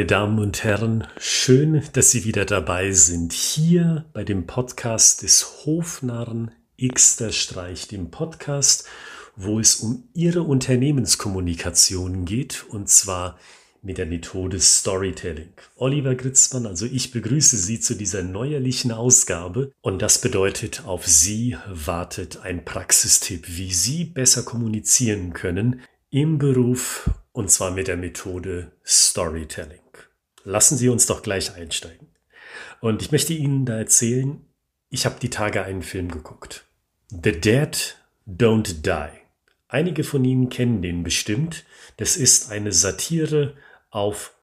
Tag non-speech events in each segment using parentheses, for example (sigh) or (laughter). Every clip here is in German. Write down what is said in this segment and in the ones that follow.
meine Damen und Herren, schön, dass Sie wieder dabei sind. Hier bei dem Podcast des Hofnarren Xter Streich, dem Podcast, wo es um Ihre Unternehmenskommunikation geht und zwar mit der Methode Storytelling. Oliver Gritzmann, also ich begrüße Sie zu dieser neuerlichen Ausgabe und das bedeutet, auf Sie wartet ein Praxistipp, wie Sie besser kommunizieren können im Beruf und zwar mit der Methode Storytelling. Lassen Sie uns doch gleich einsteigen. Und ich möchte Ihnen da erzählen, ich habe die Tage einen Film geguckt. The Dead Don't Die. Einige von Ihnen kennen den bestimmt. Das ist eine Satire auf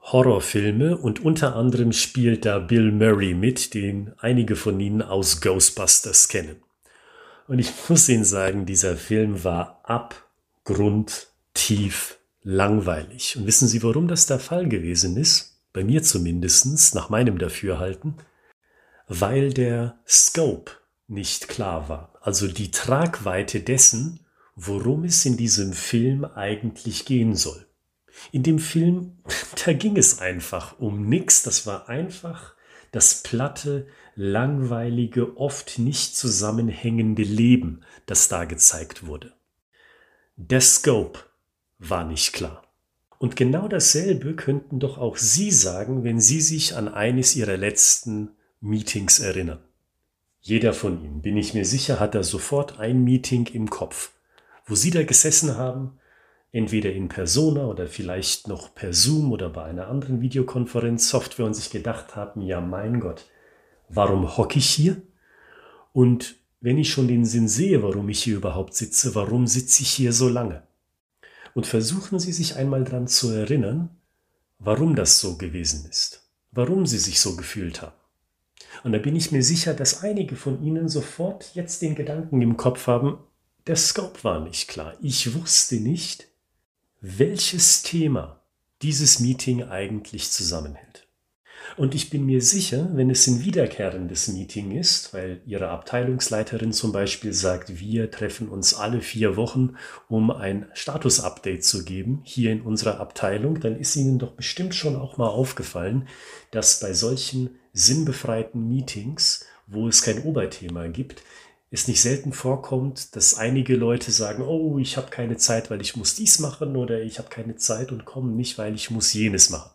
Horrorfilme und unter anderem spielt da Bill Murray mit, den einige von Ihnen aus Ghostbusters kennen. Und ich muss Ihnen sagen, dieser Film war abgrundtief langweilig. Und wissen Sie, warum das der Fall gewesen ist? Bei mir zumindestens, nach meinem Dafürhalten. Weil der Scope nicht klar war. Also die Tragweite dessen, worum es in diesem Film eigentlich gehen soll. In dem Film, (laughs) da ging es einfach um nichts. Das war einfach das platte, langweilige, oft nicht zusammenhängende Leben, das da gezeigt wurde. Der Scope war nicht klar. Und genau dasselbe könnten doch auch Sie sagen, wenn Sie sich an eines Ihrer letzten Meetings erinnern. Jeder von Ihnen, bin ich mir sicher, hat da sofort ein Meeting im Kopf, wo Sie da gesessen haben, entweder in Persona oder vielleicht noch per Zoom oder bei einer anderen Videokonferenzsoftware und sich gedacht haben, ja mein Gott, warum hocke ich hier? Und wenn ich schon den Sinn sehe, warum ich hier überhaupt sitze, warum sitze ich hier so lange? Und versuchen Sie sich einmal daran zu erinnern, warum das so gewesen ist, warum Sie sich so gefühlt haben. Und da bin ich mir sicher, dass einige von Ihnen sofort jetzt den Gedanken im Kopf haben, der Scope war nicht klar. Ich wusste nicht, welches Thema dieses Meeting eigentlich zusammenhält. Und ich bin mir sicher, wenn es ein wiederkehrendes Meeting ist, weil Ihre Abteilungsleiterin zum Beispiel sagt, wir treffen uns alle vier Wochen, um ein Status-Update zu geben, hier in unserer Abteilung, dann ist Ihnen doch bestimmt schon auch mal aufgefallen, dass bei solchen sinnbefreiten Meetings, wo es kein Oberthema gibt, es nicht selten vorkommt, dass einige Leute sagen, oh, ich habe keine Zeit, weil ich muss dies machen oder ich habe keine Zeit und komme nicht, weil ich muss jenes machen.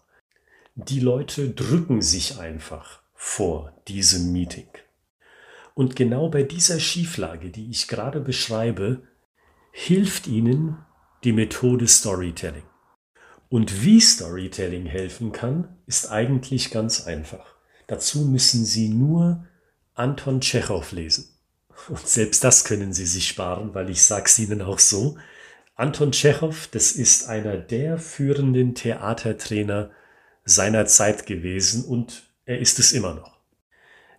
Die Leute drücken sich einfach vor diesem Meeting. Und genau bei dieser Schieflage, die ich gerade beschreibe, hilft ihnen die Methode Storytelling. Und wie Storytelling helfen kann, ist eigentlich ganz einfach. Dazu müssen Sie nur Anton Tschechow lesen. Und selbst das können Sie sich sparen, weil ich sage es Ihnen auch so. Anton Tschechow, das ist einer der führenden Theatertrainer seiner Zeit gewesen und er ist es immer noch.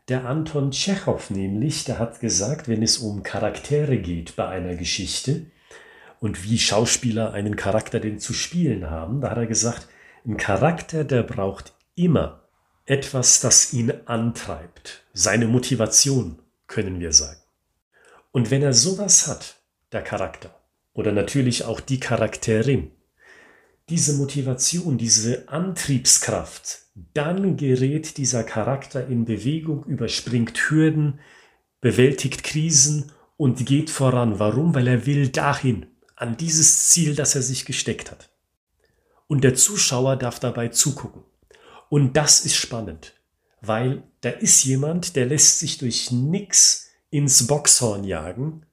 Der Anton Tschechow nämlich, der hat gesagt, wenn es um Charaktere geht bei einer Geschichte und wie Schauspieler einen Charakter denn zu spielen haben, da hat er gesagt, ein Charakter, der braucht immer etwas, das ihn antreibt. Seine Motivation, können wir sagen. Und wenn er sowas hat, der Charakter, oder natürlich auch die Charakterin, diese Motivation, diese Antriebskraft, dann gerät dieser Charakter in Bewegung, überspringt Hürden, bewältigt Krisen und geht voran. Warum? Weil er will dahin, an dieses Ziel, das er sich gesteckt hat. Und der Zuschauer darf dabei zugucken. Und das ist spannend, weil da ist jemand, der lässt sich durch nix ins Boxhorn jagen,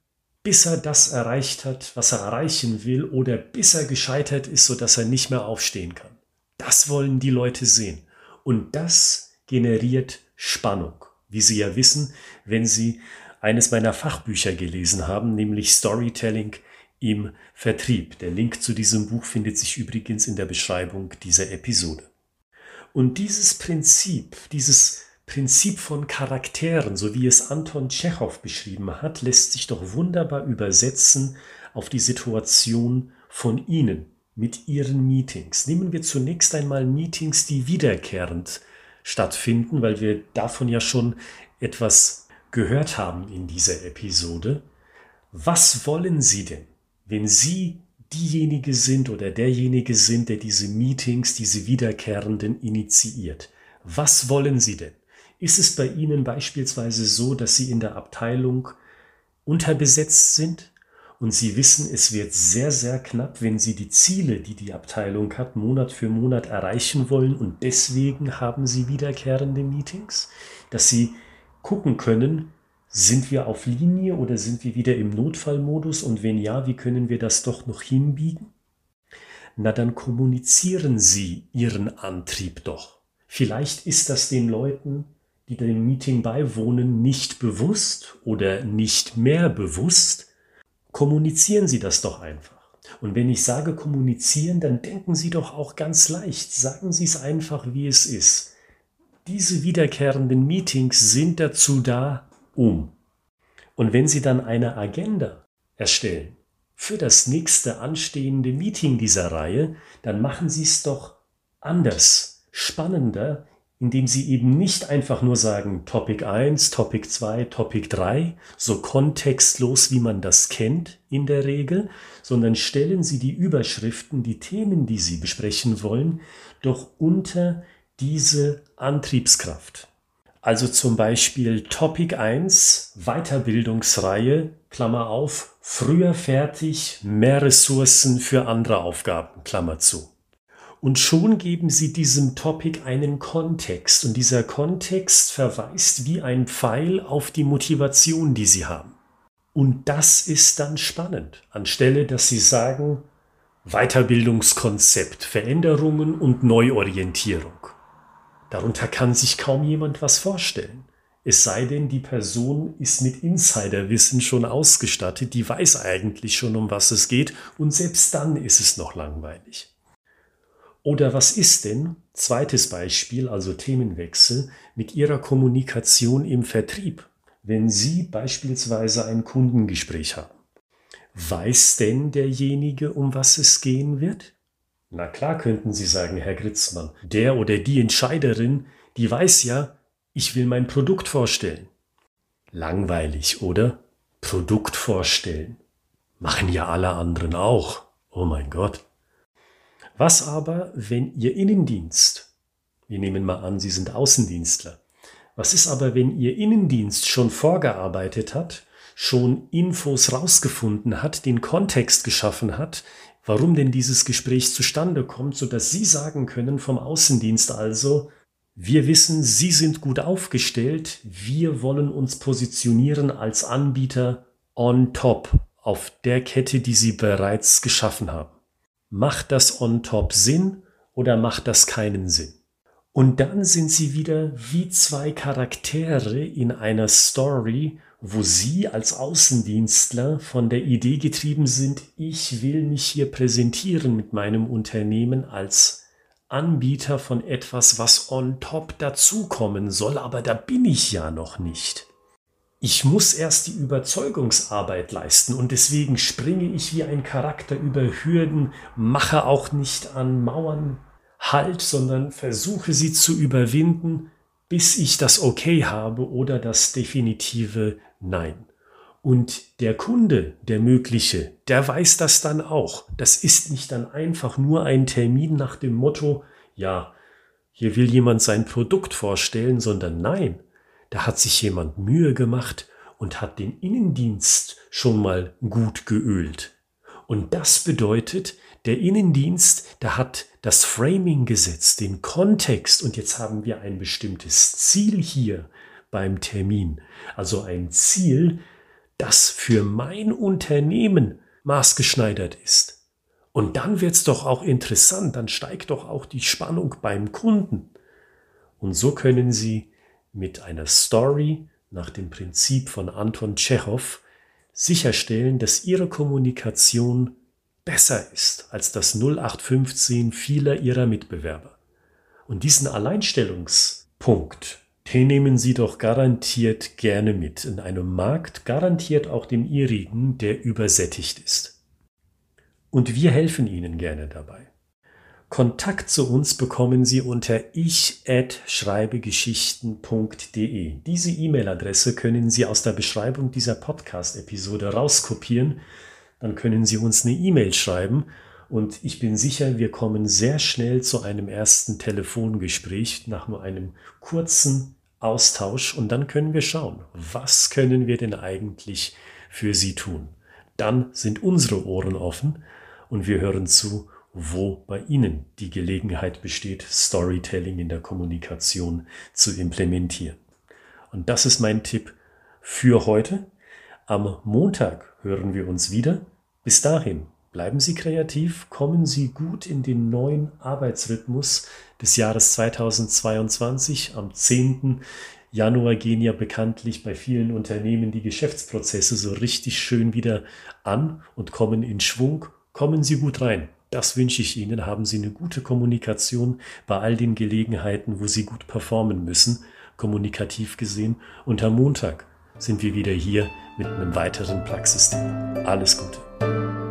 bis er das erreicht hat, was er erreichen will, oder bis er gescheitert ist, sodass er nicht mehr aufstehen kann. Das wollen die Leute sehen. Und das generiert Spannung, wie Sie ja wissen, wenn Sie eines meiner Fachbücher gelesen haben, nämlich Storytelling im Vertrieb. Der Link zu diesem Buch findet sich übrigens in der Beschreibung dieser Episode. Und dieses Prinzip, dieses Prinzip von Charakteren, so wie es Anton Tschechow beschrieben hat, lässt sich doch wunderbar übersetzen auf die Situation von Ihnen mit Ihren Meetings. Nehmen wir zunächst einmal Meetings, die wiederkehrend stattfinden, weil wir davon ja schon etwas gehört haben in dieser Episode. Was wollen Sie denn, wenn Sie diejenige sind oder derjenige sind, der diese Meetings, diese wiederkehrenden initiiert. Was wollen Sie denn? Ist es bei Ihnen beispielsweise so, dass Sie in der Abteilung unterbesetzt sind und Sie wissen, es wird sehr, sehr knapp, wenn Sie die Ziele, die die Abteilung hat, Monat für Monat erreichen wollen und deswegen haben Sie wiederkehrende Meetings, dass Sie gucken können, sind wir auf Linie oder sind wir wieder im Notfallmodus und wenn ja, wie können wir das doch noch hinbiegen? Na dann kommunizieren Sie Ihren Antrieb doch. Vielleicht ist das den Leuten, die dem Meeting beiwohnen, nicht bewusst oder nicht mehr bewusst. Kommunizieren Sie das doch einfach. Und wenn ich sage kommunizieren, dann denken Sie doch auch ganz leicht. Sagen Sie es einfach, wie es ist. Diese wiederkehrenden Meetings sind dazu da, um. Und wenn Sie dann eine Agenda erstellen für das nächste anstehende Meeting dieser Reihe, dann machen Sie es doch anders, spannender, indem Sie eben nicht einfach nur sagen Topic 1, Topic 2, Topic 3, so kontextlos, wie man das kennt in der Regel, sondern stellen Sie die Überschriften, die Themen, die Sie besprechen wollen, doch unter diese Antriebskraft. Also zum Beispiel Topic 1, Weiterbildungsreihe, Klammer auf, früher fertig, mehr Ressourcen für andere Aufgaben, Klammer zu. Und schon geben Sie diesem Topic einen Kontext und dieser Kontext verweist wie ein Pfeil auf die Motivation, die Sie haben. Und das ist dann spannend, anstelle dass Sie sagen, Weiterbildungskonzept, Veränderungen und Neuorientierung. Darunter kann sich kaum jemand was vorstellen. Es sei denn, die Person ist mit Insiderwissen schon ausgestattet, die weiß eigentlich schon, um was es geht, und selbst dann ist es noch langweilig. Oder was ist denn, zweites Beispiel, also Themenwechsel, mit Ihrer Kommunikation im Vertrieb, wenn Sie beispielsweise ein Kundengespräch haben? Weiß denn derjenige, um was es gehen wird? Na klar könnten Sie sagen, Herr Gritzmann, der oder die Entscheiderin, die weiß ja, ich will mein Produkt vorstellen. Langweilig, oder? Produkt vorstellen. Machen ja alle anderen auch. Oh mein Gott. Was aber, wenn Ihr Innendienst, wir nehmen mal an, Sie sind Außendienstler, was ist aber, wenn Ihr Innendienst schon vorgearbeitet hat, schon Infos rausgefunden hat, den Kontext geschaffen hat, warum denn dieses Gespräch zustande kommt, so dass Sie sagen können vom Außendienst also, wir wissen, Sie sind gut aufgestellt, wir wollen uns positionieren als Anbieter on top auf der Kette, die Sie bereits geschaffen haben. Macht das on top Sinn oder macht das keinen Sinn? Und dann sind Sie wieder wie zwei Charaktere in einer Story, wo Sie als Außendienstler von der Idee getrieben sind, ich will mich hier präsentieren mit meinem Unternehmen als Anbieter von etwas, was on top dazukommen soll, aber da bin ich ja noch nicht. Ich muss erst die Überzeugungsarbeit leisten und deswegen springe ich wie ein Charakter über Hürden, mache auch nicht an Mauern Halt, sondern versuche sie zu überwinden, bis ich das Okay habe oder das definitive Nein. Und der Kunde, der mögliche, der weiß das dann auch. Das ist nicht dann einfach nur ein Termin nach dem Motto, ja, hier will jemand sein Produkt vorstellen, sondern nein, da hat sich jemand Mühe gemacht und hat den Innendienst schon mal gut geölt. Und das bedeutet, der Innendienst, der hat das Framing gesetzt, den Kontext und jetzt haben wir ein bestimmtes Ziel hier beim Termin. Also ein Ziel, das für mein Unternehmen maßgeschneidert ist. Und dann wird es doch auch interessant, dann steigt doch auch die Spannung beim Kunden. Und so können Sie mit einer Story nach dem Prinzip von Anton Tschechow sicherstellen, dass Ihre Kommunikation besser ist als das 0815 vieler Ihrer Mitbewerber. Und diesen Alleinstellungspunkt, den nehmen Sie doch garantiert gerne mit in einem Markt, garantiert auch dem Ihrigen, der übersättigt ist. Und wir helfen Ihnen gerne dabei. Kontakt zu uns bekommen Sie unter ich@schreibegeschichten.de. Diese E-Mail-Adresse können Sie aus der Beschreibung dieser Podcast-Episode rauskopieren. dann können Sie uns eine E-Mail schreiben und ich bin sicher, wir kommen sehr schnell zu einem ersten Telefongespräch nach nur einem kurzen Austausch und dann können wir schauen, was können wir denn eigentlich für Sie tun. Dann sind unsere Ohren offen und wir hören zu, wo bei Ihnen die Gelegenheit besteht, Storytelling in der Kommunikation zu implementieren. Und das ist mein Tipp für heute. Am Montag hören wir uns wieder. Bis dahin, bleiben Sie kreativ, kommen Sie gut in den neuen Arbeitsrhythmus des Jahres 2022. Am 10. Januar gehen ja bekanntlich bei vielen Unternehmen die Geschäftsprozesse so richtig schön wieder an und kommen in Schwung. Kommen Sie gut rein. Das wünsche ich Ihnen. Haben Sie eine gute Kommunikation bei all den Gelegenheiten, wo Sie gut performen müssen, kommunikativ gesehen. Und am Montag sind wir wieder hier mit einem weiteren Plug-System. Alles Gute.